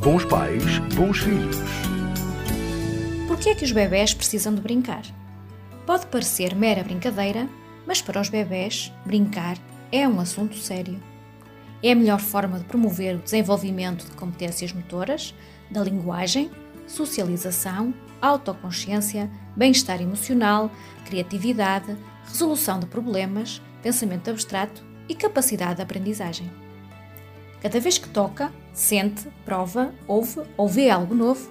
Bons pais, bons filhos. Por que é que os bebés precisam de brincar? Pode parecer mera brincadeira, mas para os bebés, brincar é um assunto sério. É a melhor forma de promover o desenvolvimento de competências motoras, da linguagem, socialização, autoconsciência, bem-estar emocional, criatividade, resolução de problemas, pensamento abstrato e capacidade de aprendizagem. Cada vez que toca, sente, prova, ouve ou vê algo novo,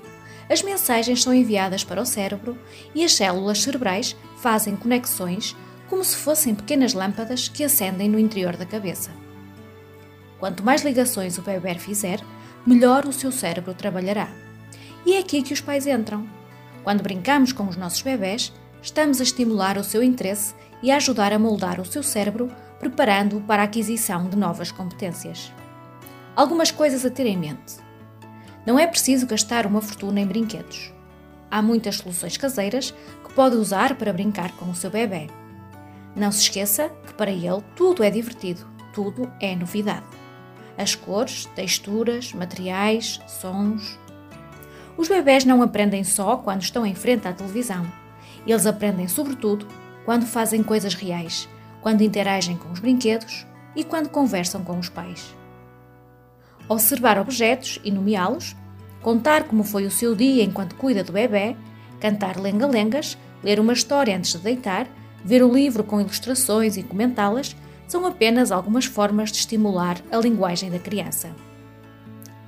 as mensagens são enviadas para o cérebro e as células cerebrais fazem conexões como se fossem pequenas lâmpadas que acendem no interior da cabeça. Quanto mais ligações o bebê fizer, melhor o seu cérebro trabalhará. E é aqui que os pais entram. Quando brincamos com os nossos bebés, estamos a estimular o seu interesse e a ajudar a moldar o seu cérebro, preparando-o para a aquisição de novas competências. Algumas coisas a ter em mente. Não é preciso gastar uma fortuna em brinquedos. Há muitas soluções caseiras que pode usar para brincar com o seu bebê. Não se esqueça que para ele tudo é divertido, tudo é novidade. As cores, texturas, materiais, sons. Os bebés não aprendem só quando estão em frente à televisão. Eles aprendem sobretudo quando fazem coisas reais, quando interagem com os brinquedos e quando conversam com os pais observar objetos e nomeá-los, contar como foi o seu dia enquanto cuida do bebê, cantar lenga-lengas, ler uma história antes de deitar, ver o livro com ilustrações e comentá-las, são apenas algumas formas de estimular a linguagem da criança.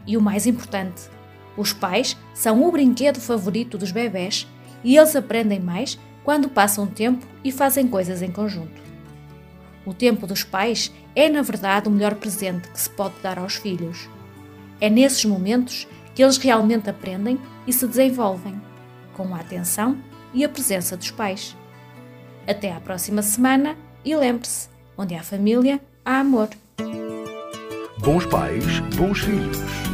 E o mais importante, os pais são o brinquedo favorito dos bebés e eles aprendem mais quando passam tempo e fazem coisas em conjunto. O tempo dos pais é, na verdade, o melhor presente que se pode dar aos filhos. É nesses momentos que eles realmente aprendem e se desenvolvem, com a atenção e a presença dos pais. Até à próxima semana e lembre-se: onde há família, há amor. Bons pais, bons filhos.